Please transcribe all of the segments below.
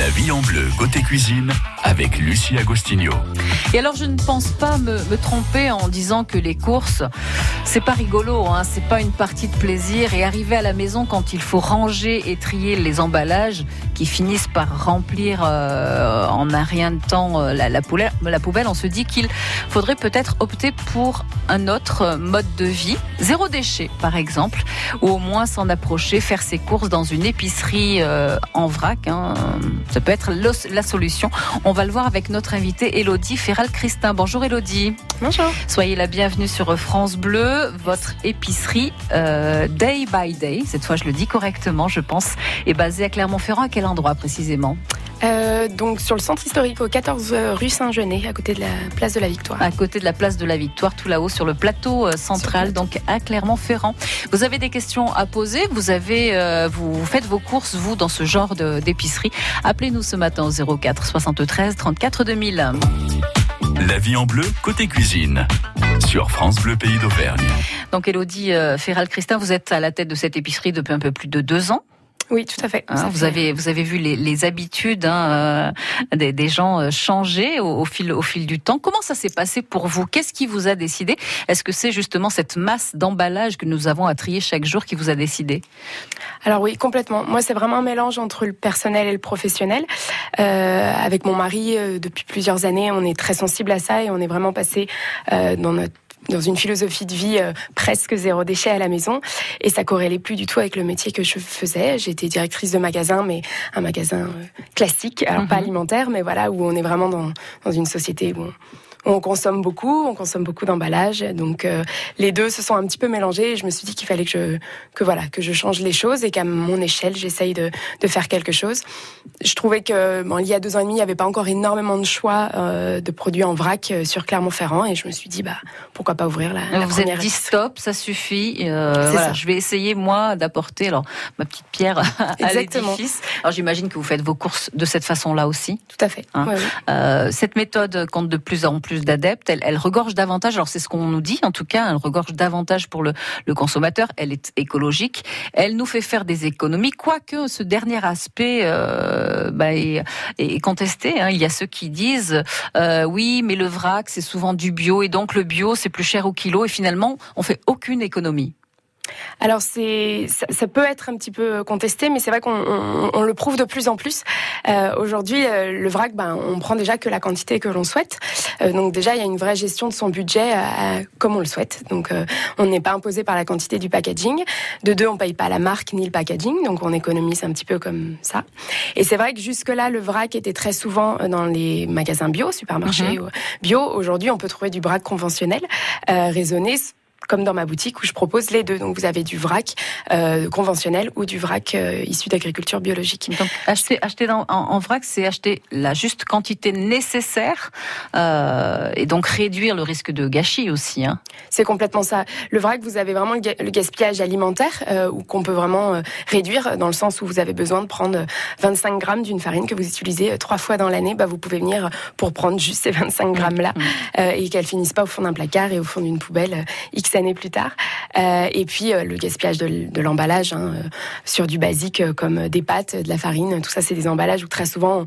La vie en bleu côté cuisine avec Lucie Agostinho. Et alors je ne pense pas me, tromper en disant que les courses, c'est pas rigolo, hein, c'est pas une partie de plaisir. Et arriver à la maison quand il faut ranger et trier les emballages qui finissent par remplir euh, en un rien de temps euh, la, la, poubelle, la poubelle, on se dit qu'il faudrait peut-être opter pour un autre mode de vie, zéro déchet par exemple, ou au moins s'en approcher, faire ses courses dans une épicerie euh, en vrac. Hein. Ça peut être le, la solution. On va le voir avec notre invitée Elodie Ferral-Christin. Bonjour Elodie. Bonjour. Soyez la bienvenue sur France Bleu, votre épicerie euh, Day by Day, cette fois je le dis correctement je pense, est basée à Clermont-Ferrand. À quel endroit précisément? Euh, donc sur le centre historique au 14 rue Saint-Genet, à côté de la place de la Victoire. À côté de la place de la Victoire, tout là-haut sur le plateau euh, central, le plateau. donc à Clermont-Ferrand. Vous avez des questions à poser, vous avez, euh, vous faites vos courses vous dans ce genre d'épicerie. Appelez-nous ce matin au 04 73 34 2000. La vie en bleu côté cuisine sur France Bleu Pays d'Auvergne. Donc Elodie euh, Ferral-Christin, vous êtes à la tête de cette épicerie depuis un peu plus de deux ans. Oui, tout à fait. Hein, vous fait... avez vous avez vu les, les habitudes hein, euh, des, des, gens changer au, au, fil au fil du temps. Comment ça s'est passé pour vous? Qu'est-ce qui vous a décidé? Est-ce que c'est justement cette masse d'emballage que nous avons à trier chaque jour qui vous a décidé? Alors oui, complètement. Moi, c'est vraiment un mélange entre le personnel et le professionnel. Euh, avec mon mari, euh, depuis plusieurs années, on est très sensible à ça et on est vraiment passé euh, dans notre dans une philosophie de vie euh, presque zéro déchet à la maison. Et ça corrélait plus du tout avec le métier que je faisais. J'étais directrice de magasin, mais un magasin euh, classique, alors mm -hmm. pas alimentaire, mais voilà, où on est vraiment dans, dans une société où on, on consomme beaucoup, on consomme beaucoup d'emballage, donc euh, les deux se sont un petit peu mélangés. Et je me suis dit qu'il fallait que je que voilà que je change les choses et qu'à mon échelle j'essaye de, de faire quelque chose. Je trouvais que bon, il y a deux ans et demi, il n'y avait pas encore énormément de choix euh, de produits en vrac euh, sur Clermont-Ferrand et je me suis dit bah pourquoi pas ouvrir la, la Vous première êtes dit stop, ça suffit. Euh, voilà, ça. je vais essayer moi d'apporter alors ma petite pierre à l'édifice. Alors j'imagine que vous faites vos courses de cette façon-là aussi. Tout à fait. Hein cette méthode compte de plus en plus plus d'adeptes, elle, elle, regorge davantage, alors c'est ce qu'on nous dit en tout cas, elle regorge davantage pour le, le, consommateur, elle est écologique, elle nous fait faire des économies, quoique ce dernier aspect euh, bah, est, est, contesté. Hein. Il y a ceux qui disent euh, oui, mais le vrac c'est souvent du bio et donc le bio c'est plus cher au kilo et finalement on fait aucune économie. Alors c'est ça, ça, peut être un petit peu contesté, mais c'est vrai qu'on on, on le prouve de plus en plus. Euh, Aujourd'hui, euh, le vrac, ben, on prend déjà que la quantité que l'on souhaite. Euh, donc déjà, il y a une vraie gestion de son budget euh, comme on le souhaite. Donc on n'est pas imposé par la quantité du packaging. De deux, on paye pas la marque ni le packaging, donc on économise un petit peu comme ça. Et c'est vrai que jusque là, le vrac était très souvent dans les magasins bio, supermarchés mm -hmm. bio. Aujourd'hui, on peut trouver du vrac conventionnel, raisonné comme dans ma boutique où je propose les deux. Donc vous avez du vrac euh, conventionnel ou du vrac euh, issu d'agriculture biologique. Donc acheter, acheter dans, en, en, vrac, c'est acheter la juste quantité nécessaire euh, et donc réduire le risque de gâchis aussi. Hein. C'est complètement ça. Le vrac, vous avez vraiment le gaspillage alimentaire euh, qu'on peut vraiment réduire dans le sens où vous avez besoin de prendre 25 grammes d'une farine que vous utilisez trois fois dans l'année. Bah, vous pouvez venir pour prendre juste ces 25 grammes là mmh. et qu'elles finissent pas au fond d'un placard et au fond d'une poubelle X années plus tard. Euh, et puis euh, le gaspillage de, l'emballage hein, euh, sur du basique comme des pâtes, de la farine, tout ça c'est des emballages où très souvent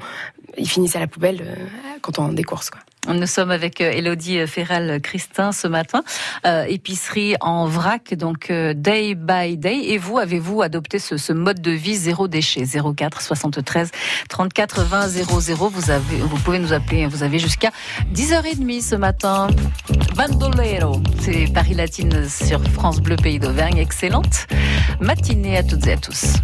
ils finissent à la poubelle quand on décourse quoi. Nous sommes avec Elodie Ferral-Christin ce matin, euh, épicerie en vrac, donc euh, day by day. Et vous, avez-vous adopté ce, mode de vie zéro déchet? 04 73 34 20 00. Vous, vous pouvez nous appeler, vous avez jusqu'à 10h30 ce matin. Bandolero, c'est Paris Latine sur France Bleu Pays d'Auvergne. Excellente matinée à toutes et à tous.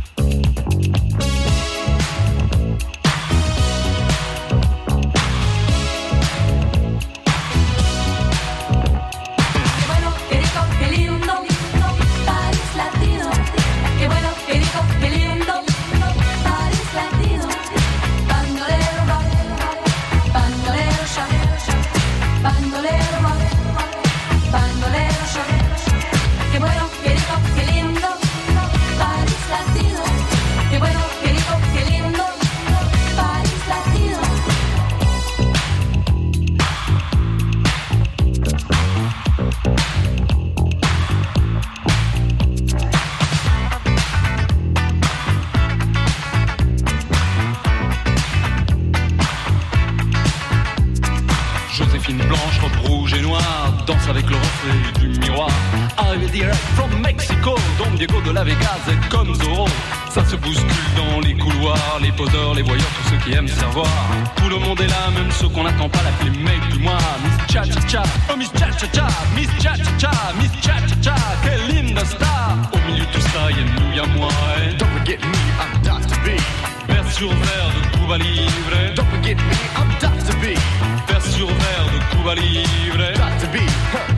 Savoir. Tout le monde est là, même ceux qu'on n'attend pas, la mec du mois. Miss Cha Cha Cha, oh Miss Cha Cha Cha, Miss Cha Cha Cha, Miss Cha Cha Cha, quelle linda star. Au milieu de tout ça, y'a nous, y'a moi. Et... Don't forget me, I'm Dr. B. Vers sur verre de Cuba Libre. Don't forget me, I'm Dr. B. Vers sur verre de Cuba Libre. Dr. B, huh,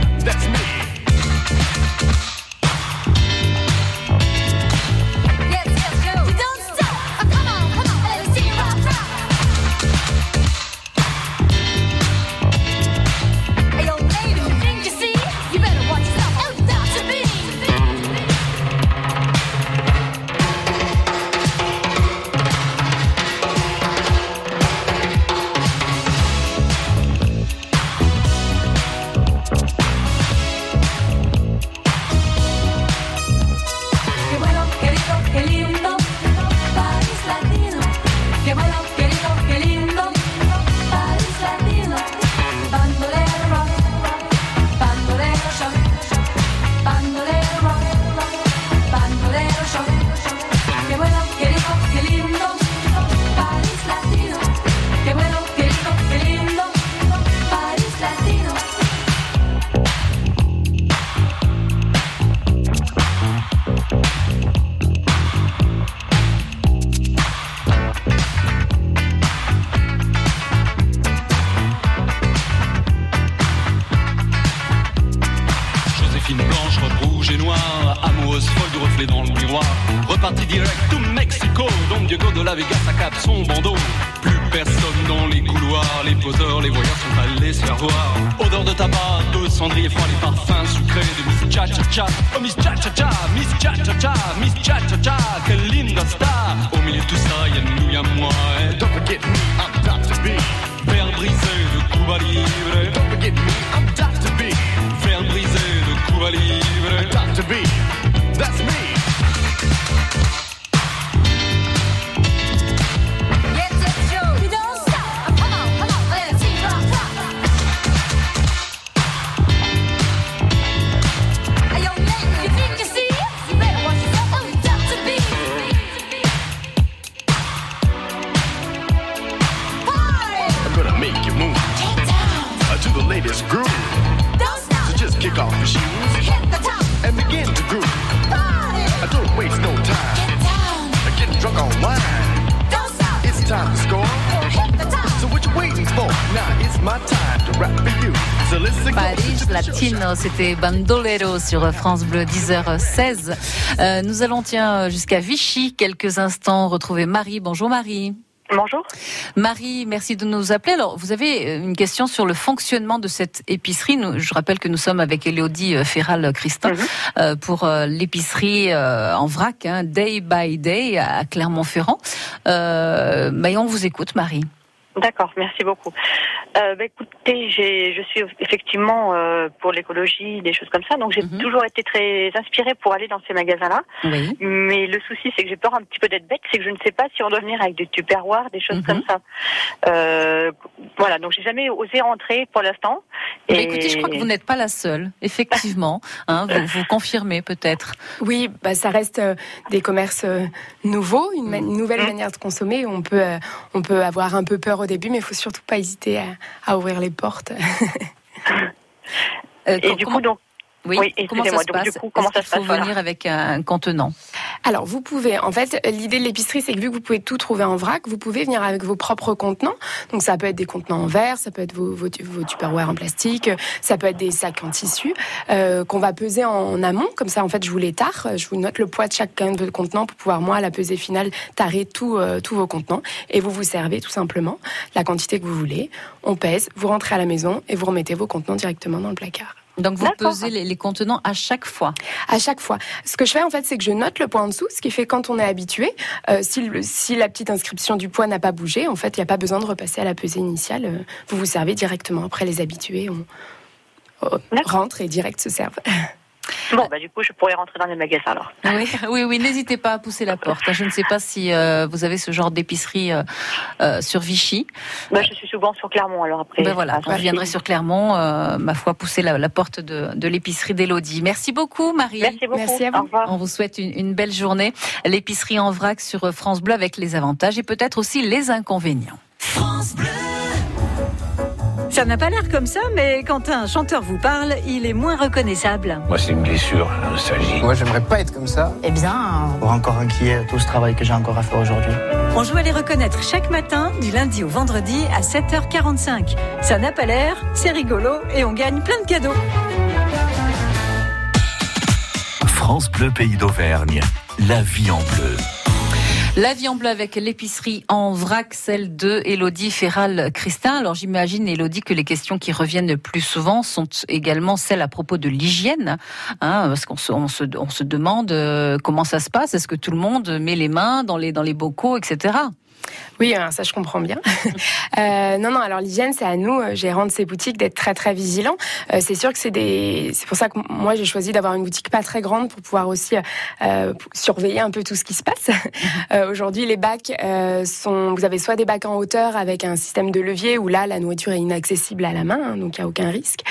son bandeau. Plus personne dans les couloirs, les poseurs, les voyageurs sont allés se faire voir. Odeur de tabac, de cendrier froid, les parfums sucrés de Miss Cha Cha Cha. Oh Miss Cha Cha Cha, Miss Cha Cha Cha, Miss Cha Cha Cha, quelle linda star. Au milieu de tout ça, y'a nous, y'a moi. Don't forget me, I'm Dr. B. Verre brisé de Cuba Libre. Don't forget me, I'm c'était Bandolero sur France Bleu 10h16. Euh, nous allons tiens jusqu'à Vichy quelques instants retrouver Marie. Bonjour Marie. Bonjour. Marie, merci de nous appeler. Alors, vous avez une question sur le fonctionnement de cette épicerie. Je rappelle que nous sommes avec Elodie euh, Ferral-Christin Mhm. euh, pour euh, l'épicerie euh, en vrac, hein, Day by Day à Clermont-Ferrand. Euh, mais on vous écoute, Marie. D'accord, merci beaucoup. Euh, bah, écoutez, j'ai, je suis effectivement euh, pour l'écologie, des choses comme ça, donc j'ai Mhm. toujours été très inspirée pour aller dans ces magasins-là. Oui. Mais le souci, c'est que j'ai peur un petit peu d'être bête, c'est que je ne sais pas si on doit venir avec des tupperwares, des choses Mhm. comme ça. Euh, voilà, donc j'ai jamais osé rentrer pour l'instant. Eh bien, écoutez, je crois que vous n'êtes pas la seule, effectivement. Hein, vous, vous confirmez peut-être. Oui, bah, ça reste euh, des commerces euh, nouveaux, une, ma- une nouvelle manière de consommer. On peut, euh, on peut avoir un peu peur au début, mais il faut surtout pas hésiter à, à ouvrir les portes. Euh, Et du comment- coup, donc, oui, oui, comment ça se donc, passe du coup, comment Est-ce ça se qu'il faut passe, venir avec un contenant Alors, vous pouvez, en fait, l'idée de l'épicerie, c'est que vu que vous pouvez tout trouver en vrac, vous pouvez venir avec vos propres contenants. Donc, ça peut être des contenants en verre, ça peut être vos, vos, vos tupperware en plastique, ça peut être des sacs en tissu euh, qu'on va peser en amont. Comme ça, en fait, je vous les tare, je vous note le poids de chacun de vos contenants pour pouvoir, moi, à la pesée finale, tarer tout, euh, tous vos contenants. Et vous vous servez tout simplement la quantité que vous voulez. On pèse, vous rentrez à la maison et vous remettez vos contenants directement dans le placard. Donc vous pesez les, les contenants à chaque fois. À chaque fois. Ce que je fais en fait, c'est que je note le poids en dessous, ce qui fait quand on est habitué, euh, si, le- si la petite inscription du poids n'a pas bougé, en fait, il n'y a pas besoin de repasser à la pesée initiale. euh, Vous vous servez directement. Après, les habitués, on, on D'accord. rentre et direct se servent. Bon, bah, du coup, je pourrais rentrer dans les magasins alors. Oui, oui, oui, n'hésitez pas à pousser la porte. Je ne sais pas si euh, vous avez ce genre d'épicerie euh, euh, sur Vichy. Bah, je suis souvent sur Clermont alors après. Ben voilà, je viendrai sur Clermont, euh, ma foi, pousser la, la porte de, de l'épicerie d'Élodie. Merci beaucoup, Marie. Merci beaucoup. Merci à vous. Au revoir. On vous souhaite une, une belle journée. L'épicerie en vrac sur France Bleu avec les avantages et peut-être aussi les inconvénients. Ça n'a pas l'air comme ça, mais quand un chanteur vous parle, il est moins reconnaissable. Moi, c'est une blessure, la nostalgie. Moi, j'aimerais pas être comme ça. Eh bien, pour encore inquiet tout ce travail que j'ai encore à faire aujourd'hui. On joue à les reconnaître chaque matin, du lundi au vendredi à 7h45. Ça n'a pas l'air, c'est rigolo et on gagne plein de cadeaux. France Bleu Pays d'Auvergne. La vie en bleu. La vie en bleu avec l'épicerie en vrac, celle de Elodie Ferral-Christin. Alors j'imagine, Elodie, que les questions qui reviennent le plus souvent sont également celles à propos de l'hygiène. Hein, parce qu'on se, on se, demande euh, comment ça se passe? Est-ce que tout le monde met les mains dans les bocaux, etc. Oui, alors ça je comprends bien. Euh, non, non. Alors l'hygiène, c'est à nous, euh, gérants de ces boutiques, d'être très très vigilants. Euh, c'est sûr que c'est des. C'est pour ça que moi j'ai choisi d'avoir une boutique pas très grande pour pouvoir aussi surveiller un peu tout ce qui se passe. Aujourd'hui, les bacs sont. Vous avez soit des bacs en hauteur avec un système de levier où là la nourriture est inaccessible à la main, hein, donc il n'y a aucun risque.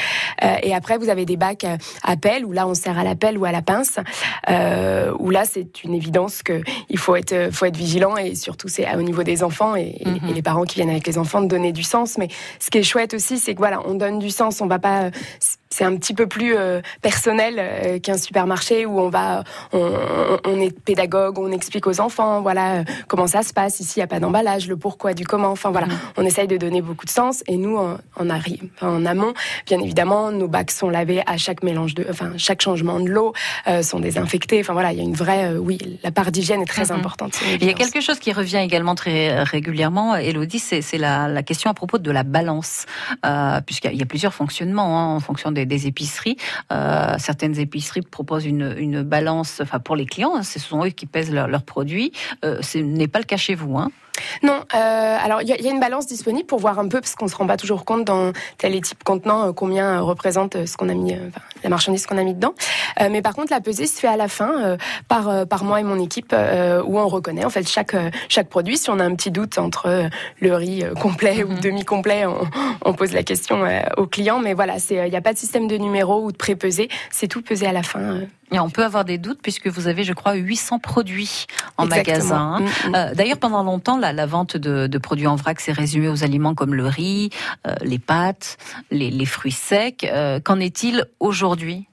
Et après, vous avez des bacs à pelle où là on sert à la pelle ou à la pince. Où là c'est une évidence que il faut être faut être vigilant et surtout c'est au niveau des enfants et, Mhm. et les parents qui viennent avec les enfants de donner du sens. Mais ce qui est chouette aussi, c'est que voilà, on donne du sens. On va pas. euh, C'est un petit peu plus euh, personnel euh, qu'un supermarché où on va, on, est pédagogue, on explique aux enfants, voilà comment ça se passe. Ici, il y a pas d'emballage, le pourquoi du comment. Enfin voilà, on essaye de donner beaucoup de sens. Et nous, en, en, en amont, bien évidemment, nos bacs sont lavés à chaque mélange de, enfin chaque changement de l'eau euh, sont désinfectés. Enfin voilà, il y a une vraie, oui, la part d'hygiène est très Mhm. importante. Il y a quelque chose qui revient également très régulièrement, Elodie, c'est la, question à propos de la balance, euh, puisqu'il y a- plusieurs fonctionnements hein, en fonction des, épiceries. Euh, certaines épiceries proposent une, balance, enfin pour les clients, hein, ce sont eux qui pèsent leurs leurs produits. Euh, ce n'est pas le cas chez vous. Hein. Non, euh, alors il y, a- il y a une balance disponible pour voir un peu, parce qu'on se rend pas toujours compte dans tel et type contenant euh, combien euh, représente ce qu'on a mis, enfin, la marchandise qu'on a mis dedans. Mais par contre, la pesée se fait à la fin par par moi et mon équipe, où on reconnaît en fait chaque chaque produit. Si on a un petit doute entre le riz complet ou demi complet, on, on pose la question au client. Mais voilà, c'est il n'y a pas de système de numéro ou de pré-pesé, c'est tout pesé à la fin. Et on peut avoir des doutes puisque vous avez, je crois, 800 produits en exactement. magasin. Mm, mm. D'ailleurs, pendant longtemps, la, la vente de, produits en vrac s'est résumée aux aliments comme le riz, euh, les pâtes, les, les fruits secs. Euh, Qu'en est-il aujourd'hui?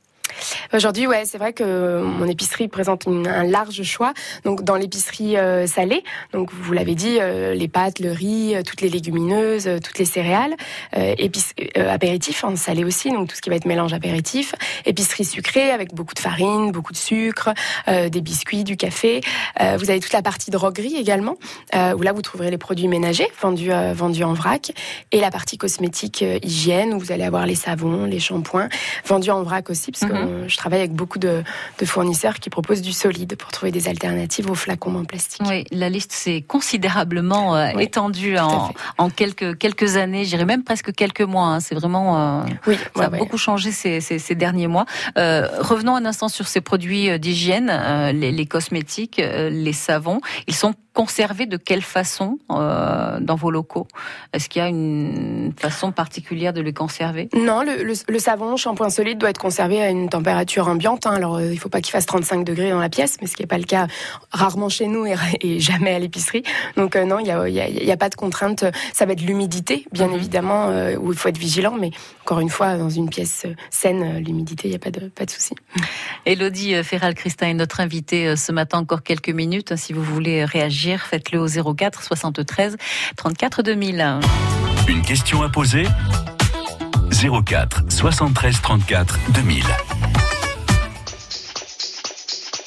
Aujourd'hui, ouais, c'est vrai que mon épicerie présente un large choix. Donc, dans l'épicerie euh, salée, donc vous l'avez dit, euh, les pâtes, le riz, euh, toutes les légumineuses, toutes les céréales, épice- apéritifs en salé aussi, donc tout ce qui va être mélange apéritif, épicerie sucrée avec beaucoup de farine, beaucoup de sucre, des biscuits, du café. Vous avez toute la partie droguerie également, où là vous trouverez les produits ménagers vendus vendus en vrac, et la partie cosmétique hygiène où vous allez avoir les savons, les shampoings vendus en vrac aussi, parce Mhm. Euh, je travaille avec beaucoup de, de fournisseurs qui proposent du solide pour trouver des alternatives aux flacons en plastique. Oui, la liste s'est considérablement euh, Oui, étendue en, quelques, quelques années, j'irais même presque quelques mois. hein. C'est vraiment... euh, Oui, Ça ouais, a ouais. beaucoup changé ces, ces, ces derniers mois. Euh, revenons un instant sur ces produits d'hygiène, les, les cosmétiques, les savons. Ils sont conservés de quelle façon dans vos locaux? Est-ce qu'il y a une façon particulière de les conserver? Non, le, le, le savon, shampoing solide doit être conservé à une température ambiante. hein. Alors, euh, il faut pas qu'il fasse 35 degrés dans la pièce, mais ce qui n'est pas le cas rarement chez nous et, et jamais à l'épicerie. Donc, euh, non, il y a, il y a- il y a pas de contrainte. Ça va être l'humidité, bien Mhm. évidemment, euh, où il faut être vigilant. Mais encore une fois, dans une pièce saine, l'humidité, il n'y a pas de, pas de souci. Elodie Ferral-Christin est notre invitée ce matin, encore quelques minutes. Si vous voulez réagir, faites-le au 04 73 34 2000. Une question à poser? 04 73 34 2000.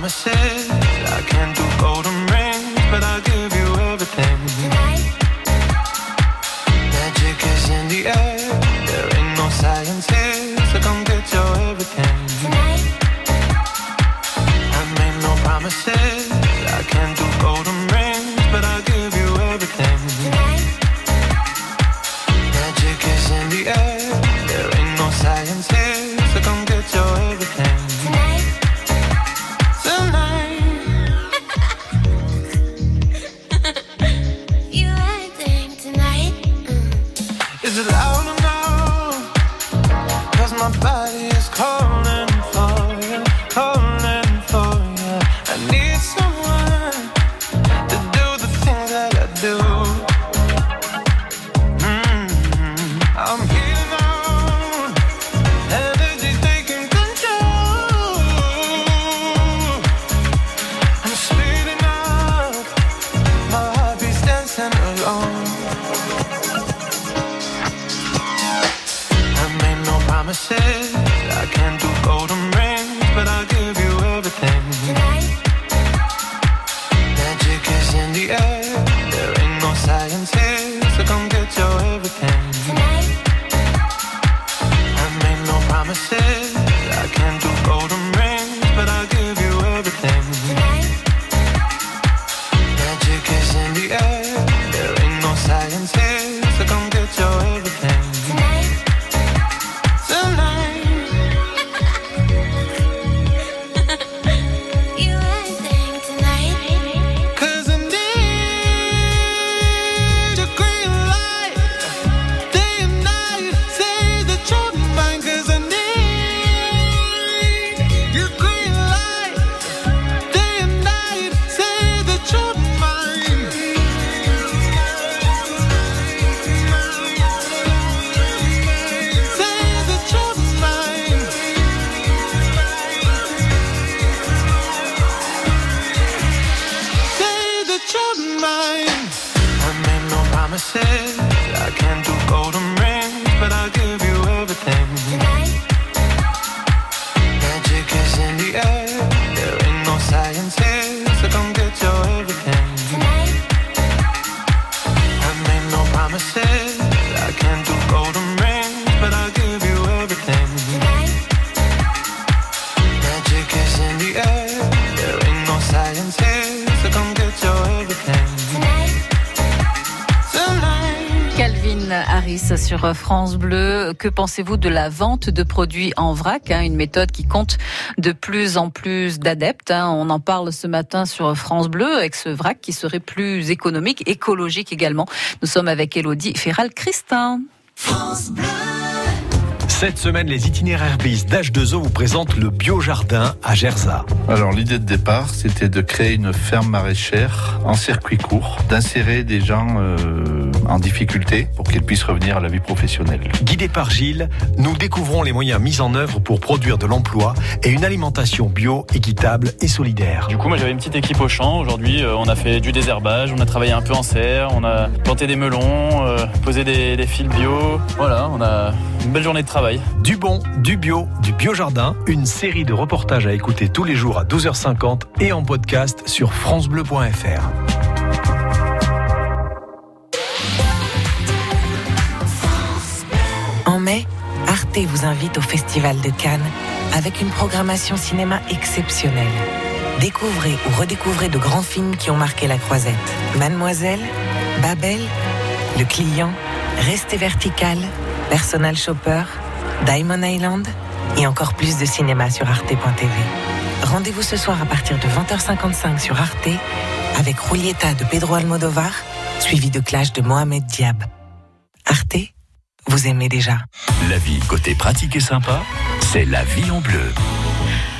Promises. man's head I can't do sur France Bleu. Que pensez-vous de la vente de produits en vrac hein, Une méthode qui compte de plus en plus d'adeptes. hein. On en parle ce matin sur France Bleu avec ce vrac qui serait plus économique, écologique également. Nous sommes avec Elodie Ferral-Christin. Cette semaine, les itinéraires bis d'H2O vous présentent le biojardin à Gerza. Alors l'idée de départ, c'était de créer une ferme maraîchère en circuit court, d'insérer des gens euh, en difficulté pour qu'ils puissent revenir à la vie professionnelle. Guidés par Gilles, nous découvrons les moyens mis en œuvre pour produire de l'emploi et une alimentation bio, équitable et solidaire. Du coup, moi j'avais une petite équipe au champ. Aujourd'hui, euh, on a fait du désherbage, on a travaillé un peu en serre, on a planté des melons, euh, posé des, des fils bio. Voilà, on a une belle journée de travail. Du bon, du bio, du biojardin, une série de reportages à écouter tous les jours à 12h50 et en podcast sur francebleu.fr. En mai, Arte vous invite au Festival de Cannes avec une programmation cinéma exceptionnelle. Découvrez ou redécouvrez de grands films qui ont marqué la croisette. Mademoiselle, Babel, Le Client, Restez vertical, Personal Shopper, Diamond Island et encore plus de cinéma sur arte.tv. Rendez-vous ce soir à partir de 20h55 sur Arte avec Julieta de Pedro Almodovar, suivi de Clash de Mohamed Diab. Arte, vous aimez déjà. La vie côté pratique et sympa, c'est la vie en bleu.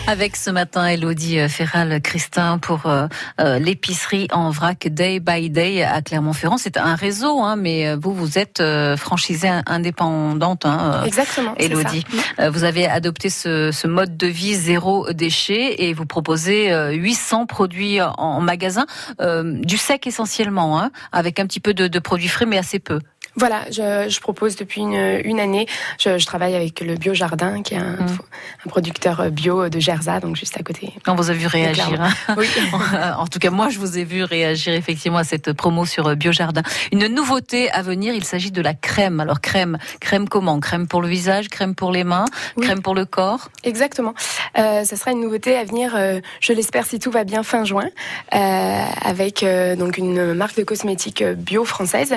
Avec ce matin Elodie Ferral-Christin pour euh, euh, l'épicerie en vrac Day by Day à Clermont-Ferrand. C'est un réseau, hein, mais euh, vous, vous êtes euh, franchisée indépendante. Hein, euh, Exactement. Elodie. Euh, Vous avez adopté ce, ce mode de vie zéro déchet et vous proposez euh, 800 produits en, en magasin, euh, du sec essentiellement, hein, avec un petit peu de, de produits frais, mais assez peu. Voilà, je, je propose depuis une, une année. Je, je travaille avec le Bio Jardin, qui est un, un producteur bio de Gerza, donc juste à côté. On vous a vu réagir. Hein. Oui. en tout cas, moi, je vous ai vu réagir effectivement à cette promo sur euh, Biojardin. Une nouveauté à venir, il s'agit de la crème. Alors, crème, crème comment? Crème pour le visage, crème pour les mains, crème pour le corps? Exactement. Euh, ça sera une nouveauté à venir, euh, je l'espère si tout va bien fin juin, euh, avec euh, donc une marque de cosmétiques euh, bio française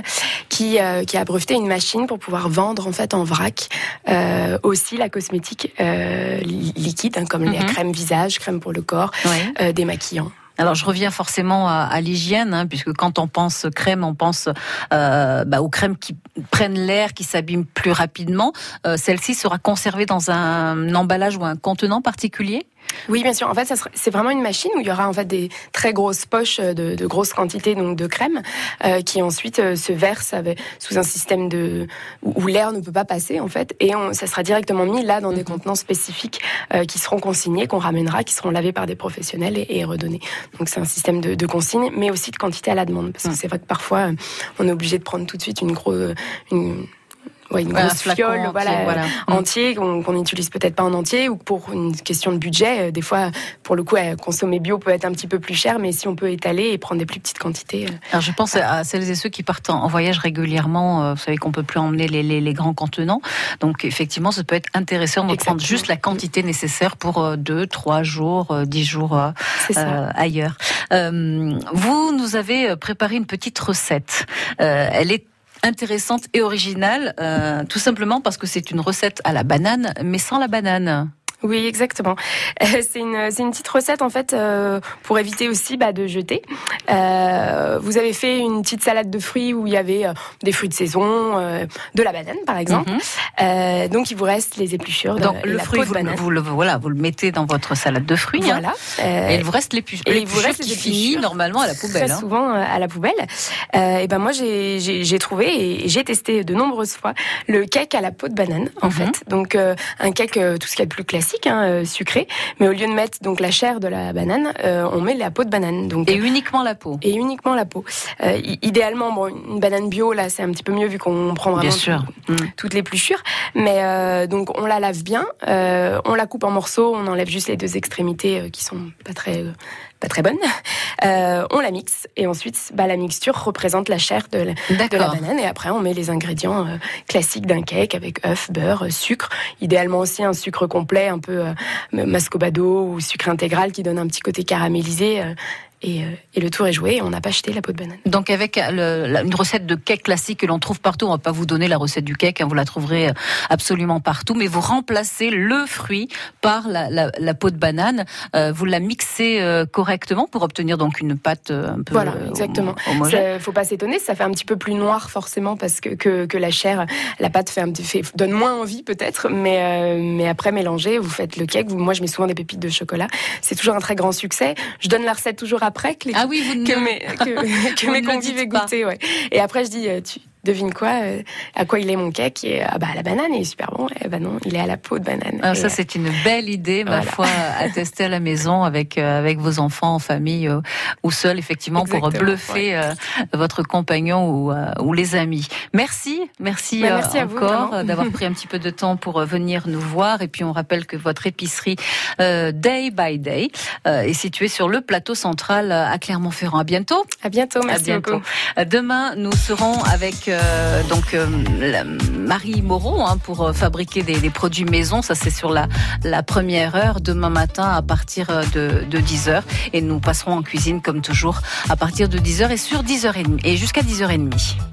qui euh, qui a breveté une machine pour pouvoir vendre en fait en vrac euh, aussi la cosmétique euh, li- liquide, hein, comme les Mhm. crèmes visage, crème pour le corps, euh, démaquillants. Alors je reviens forcément à, à l'hygiène, hein, puisque quand on pense crème, on pense euh, bah, aux crèmes qui prennent l'air, qui s'abîment plus rapidement. Euh, Celle-ci sera conservée dans un emballage ou un contenant particulier? Oui, bien sûr. En fait, c'est vraiment une machine où il y aura en fait des très grosses poches de, de grosses quantités donc de crème euh, qui ensuite euh, se versent avec, sous un système de où, où l'air ne peut pas passer en fait et on, ça sera directement mis là dans des contenants spécifiques euh, qui seront consignés, qu'on ramènera, qui seront lavés par des professionnels et, et redonnés. Donc c'est un système de, de consigne, mais aussi de quantité à la demande parce que c'est vrai que parfois euh, on est obligé de prendre tout de suite une grosse une Ouais, une un grosse fiole, entier, voilà, voilà. euh, entier qu'on n'utilise peut-être pas en entier ou pour une question de budget, euh, des fois, pour le coup, euh, consommer bio peut être un petit peu plus cher, mais si on peut étaler et prendre des plus petites quantités. euh, Alors je pense à celles et ceux qui partent en voyage régulièrement. euh, Vous savez qu'on peut plus emmener les, les- les grands contenants. Donc effectivement, ça peut être intéressant de prendre juste la quantité nécessaire pour euh, deux, trois jours, euh, dix jours euh, euh, ailleurs. Euh, vous nous avez euh, préparé une petite recette. Euh, elle est intéressante et originale, euh, tout simplement parce que c'est une recette à la banane, mais sans la banane. Oui, exactement. Euh, c'est une, c'est une petite recette en fait euh, pour éviter aussi bah, de jeter. Euh, vous avez fait une petite salade de fruits où il y avait euh, des fruits de saison, euh, de la banane par exemple. Euh, donc il vous reste les épluchures. Donc le la fruit, peau de vous, banane. vous le voilà, vous le mettez dans votre salade de fruits. hein. Voilà. Euh, et il vous reste l'épu- et il l'épluchure vous reste qui les finit normalement à la poubelle. Très hein. souvent à la poubelle. Euh, et ben moi j'ai trouvé et j'ai testé de nombreuses fois le cake à la peau de banane en Mhm. fait. Donc euh, un cake tout ce qu'il y a de plus classique, hein, euh, sucré, mais au lieu de mettre donc la chair de la banane, euh, on met la peau de banane. Donc Et uniquement la peau. et uniquement la peau. Euh, idéalement, bon, une banane bio, là, c'est un petit peu mieux vu qu'on prend vraiment Bien sûr. tout- toutes les l'épluchure. Mais euh, donc, on la lave bien, on la coupe en morceaux, on enlève juste les deux extrémités qui sont pas très pas très bonnes. Euh, on la mixe et ensuite, bah, la mixture représente la chair de la, de la banane et après, on met les ingrédients euh, classiques d'un cake avec œuf, beurre, euh, sucre. Idéalement aussi un sucre complet, un peu euh, mascobado ou sucre intégral qui donne un petit côté caramélisé. Euh, et, euh, et le tour est joué et on n'a pas acheté la peau de banane. Donc avec le- la- une recette de cake classique que l'on trouve partout, on va pas vous donner la recette du cake, hein, vous la trouverez euh, absolument partout, mais vous remplacez le fruit par la, la- la peau de banane, euh, vous la mixez euh, correctement pour obtenir donc une pâte euh, un peu Voilà, euh, exactement. Ça, faut pas s'étonner, ça fait un petit peu plus noir forcément parce que, que, que la chair, la pâte fait un petit, fait, donne moins envie peut-être, mais, euh, mais après mélanger, vous faites le cake. Vous, moi, je mets souvent des pépites de chocolat. C'est toujours un très grand succès. Je donne la recette toujours après que, les, Ah oui, vous ne- que mes, que, que mes convives aient goûté. Ouais. Et après, je dis, euh, tu devines quoi euh, À quoi il est mon cake Et ah bah la banane, il est super bon. Eh ben non, il est à la peau de banane. Ah, Et, ça, euh, c'est une belle idée, ma Voilà. foi, à tester à la maison avec euh, avec vos enfants en famille euh, ou seul, effectivement, pour bluffer euh, votre compagnon ou, euh, ou les amis. Merci, merci, Bah, euh, merci à encore euh, d'avoir pris un petit peu de temps pour euh, venir nous voir. Et puis, on rappelle que votre épicerie euh, Day by Day euh, est située sur le plateau central euh, à Clermont-Ferrand. À bientôt. À bientôt, merci à bientôt. beaucoup. Euh, Demain, nous serons avec euh, donc euh, Marie Moreau hein, pour euh, fabriquer des, produits maison. Ça, c'est sur la, première heure demain matin à partir de, de 10h. Et nous passerons en cuisine comme toujours à partir de 10h et sur 10h30 et jusqu'à 10h30.